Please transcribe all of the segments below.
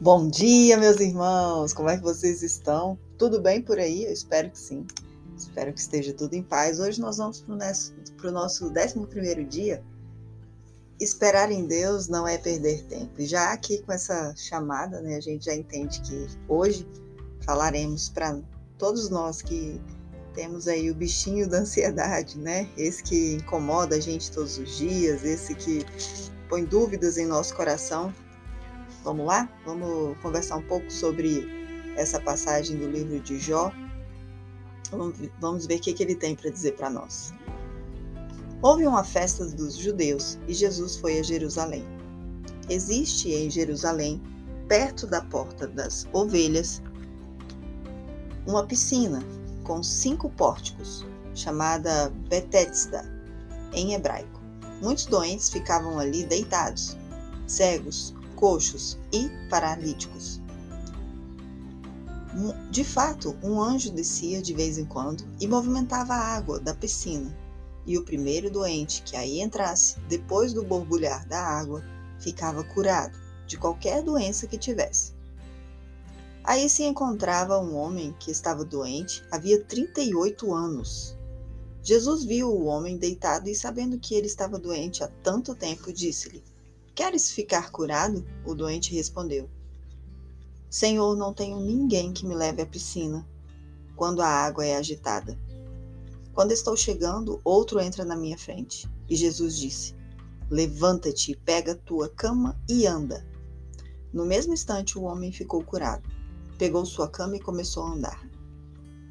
Bom dia, meus irmãos! Como é que vocês estão? Tudo bem por aí? Eu espero que sim. Espero que esteja tudo em paz. Hoje nós vamos para o nosso 11 dia. Esperar em Deus não é perder tempo. E já aqui com essa chamada, né, a gente já entende que hoje falaremos para todos nós que temos aí o bichinho da ansiedade, né? Esse que incomoda a gente todos os dias, esse que põe dúvidas em nosso coração Vamos lá? Vamos conversar um pouco sobre essa passagem do livro de Jó. Vamos ver o que, ele tem para dizer para nós. Houve uma festa dos judeus e Jesus foi a Jerusalém. Existe em Jerusalém, perto da porta das ovelhas, uma piscina com cinco pórticos, chamada Betesda, em hebraico. Muitos doentes ficavam ali deitados, cegos, coxos e paralíticos. De fato, um anjo descia de vez em quando e movimentava a água da piscina, e o primeiro doente que aí entrasse, depois do borbulhar da água, ficava curado de qualquer doença que tivesse. Aí se encontrava um homem que estava doente havia 38 anos. Jesus viu o homem deitado e, sabendo que ele estava doente há tanto tempo, disse-lhe: Queres ficar curado? O doente respondeu: Senhor, não tenho ninguém que me leve à piscina quando a água é agitada. Quando estou chegando, outro entra na minha frente. E Jesus disse: Levanta-te, pega tua cama e anda. No mesmo instante, o homem ficou curado. Pegou sua cama e começou a andar.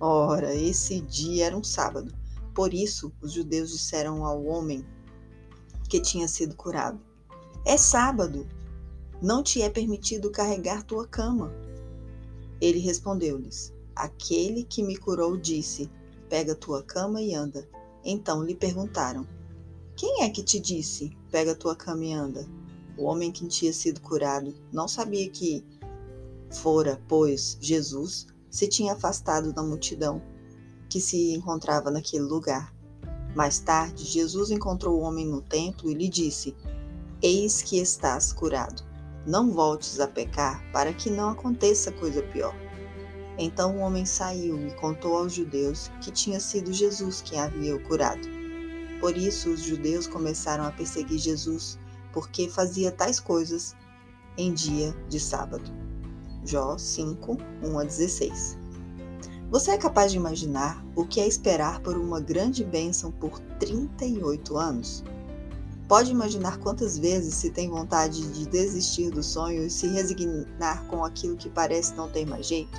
Ora, esse dia era um sábado. Por isso, os judeus disseram ao homem que tinha sido curado: é sábado. Não te é permitido carregar tua cama. Ele respondeu-lhes: Aquele que me curou disse: Pega tua cama e anda. Então lhe perguntaram: Quem é que te disse: Pega tua cama e anda? O homem que tinha sido curado não sabia que fora, pois, Jesus se tinha afastado da multidão que se encontrava naquele lugar. Mais tarde, Jesus encontrou o homem no templo e lhe disse: Eis que estás curado. Não voltes a pecar, para que não aconteça coisa pior. Então o homem saiu e contou aos judeus que tinha sido Jesus quem havia o curado. Por isso os judeus começaram a perseguir Jesus, porque fazia tais coisas em dia de sábado. Jó 5, 1 a 16. Você é capaz de imaginar o que é esperar por uma grande bênção por 38 anos? Pode imaginar quantas vezes se tem vontade de desistir do sonho e se resignar com aquilo que parece não ter mais jeito?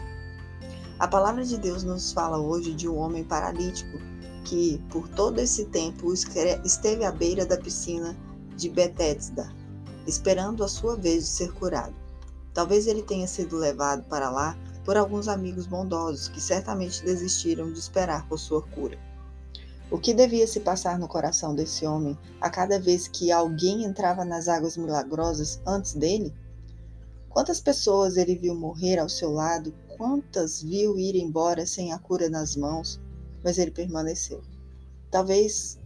A palavra de Deus nos fala hoje de um homem paralítico que, por todo esse tempo, esteve à beira da piscina de Betesda, esperando a sua vez de ser curado. Talvez ele tenha sido levado para lá por alguns amigos bondosos que certamente desistiram de esperar por sua cura. O que devia se passar no coração desse homem a cada vez que alguém entrava nas águas milagrosas antes dele? Quantas pessoas ele viu morrer ao seu lado, quantas viu ir embora sem a cura nas mãos, mas ele permaneceu. Talvez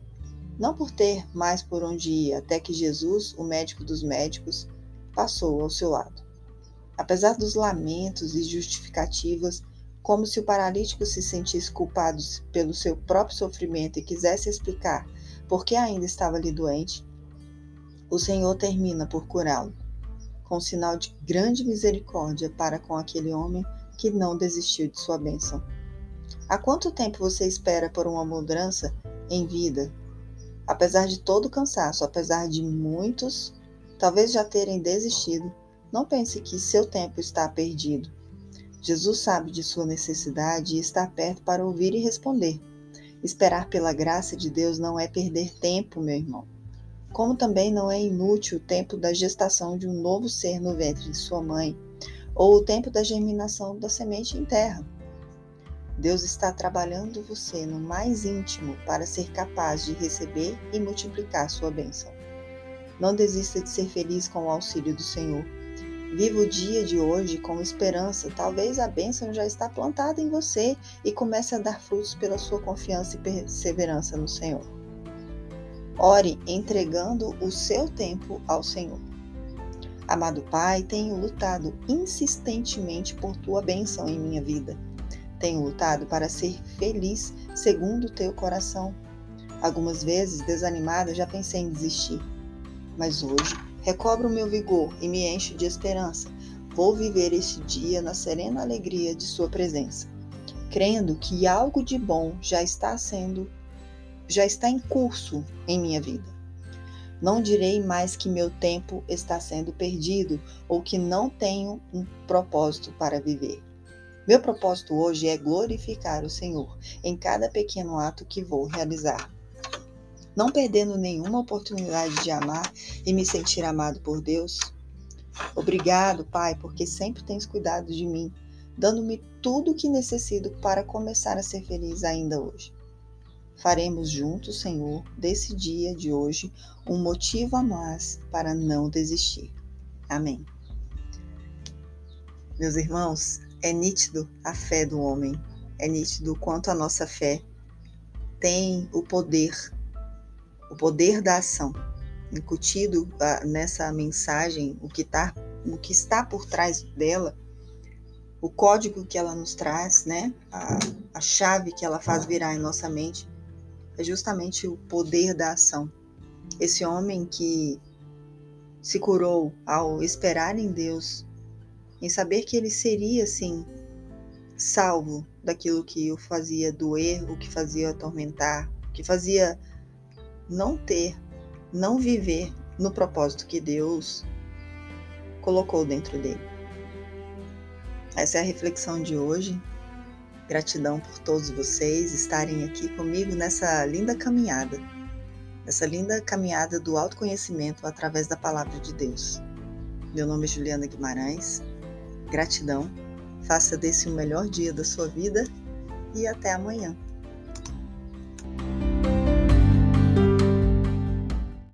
não por ter mais por onde ir, até que Jesus, o médico dos médicos, passou ao seu lado. Apesar dos lamentos e justificativas, como se o paralítico se sentisse culpado pelo seu próprio sofrimento e quisesse explicar por que ainda estava ali doente, o Senhor termina por curá-lo, com um sinal de grande misericórdia para com aquele homem que não desistiu de sua bênção. Há quanto tempo você espera por uma mudança em vida? Apesar de todo o cansaço, apesar de muitos talvez já terem desistido, não pense que seu tempo está perdido Jesus sabe de sua necessidade e está perto para ouvir e responder. Esperar pela graça de Deus não é perder tempo, meu irmão. Como também não é inútil o tempo da gestação de um novo ser no ventre de sua mãe, ou o tempo da germinação da semente em terra. Deus está trabalhando você no mais íntimo para ser capaz de receber e multiplicar sua bênção. Não desista de ser feliz com o auxílio do Senhor Viva o dia de hoje com esperança. Talvez a bênção já está plantada em você e comece a dar frutos pela sua confiança e perseverança no Senhor. Ore entregando o seu tempo ao Senhor. Amado Pai, tenho lutado insistentemente por tua bênção em minha vida. Tenho lutado para ser feliz segundo o teu coração. Algumas vezes, desanimada, já pensei em desistir. Mas hoje, recobro meu vigor e me encho de esperança. Vou viver este dia na serena alegria de Sua presença, crendo que algo de bom já está sendo, já está em curso em minha vida. Não direi mais que meu tempo está sendo perdido ou que não tenho um propósito para viver. Meu propósito hoje é glorificar o Senhor em cada pequeno ato que vou realizar. Não perdendo nenhuma oportunidade de amar e me sentir amado por Deus. Obrigado, Pai, porque sempre tens cuidado de mim, dando-me tudo o que necessito para começar a ser feliz ainda hoje. Faremos juntos, Senhor, desse dia de hoje um motivo a mais para não desistir. Amém. Meus irmãos, é nítido a fé do homem, é nítido quanto a nossa fé tem o poder, o poder da ação. Incutido ah, nessa mensagem, o que, tá, o que está por trás dela, o código que ela nos traz, né? A, a chave que ela faz virar em nossa mente, é justamente o poder da ação. Esse homem que se curou ao esperar em Deus, em saber que ele seria, sim, salvo daquilo que o fazia doer, o que fazia atormentar, o que fazia não ter, não viver no propósito que Deus colocou dentro dele. Essa é a reflexão de hoje. Gratidão por todos vocês estarem aqui comigo nessa linda caminhada, nessa linda caminhada do autoconhecimento através da palavra de Deus. Meu nome é Juliana Guimarães. Gratidão. Faça desse o melhor dia da sua vida e até amanhã.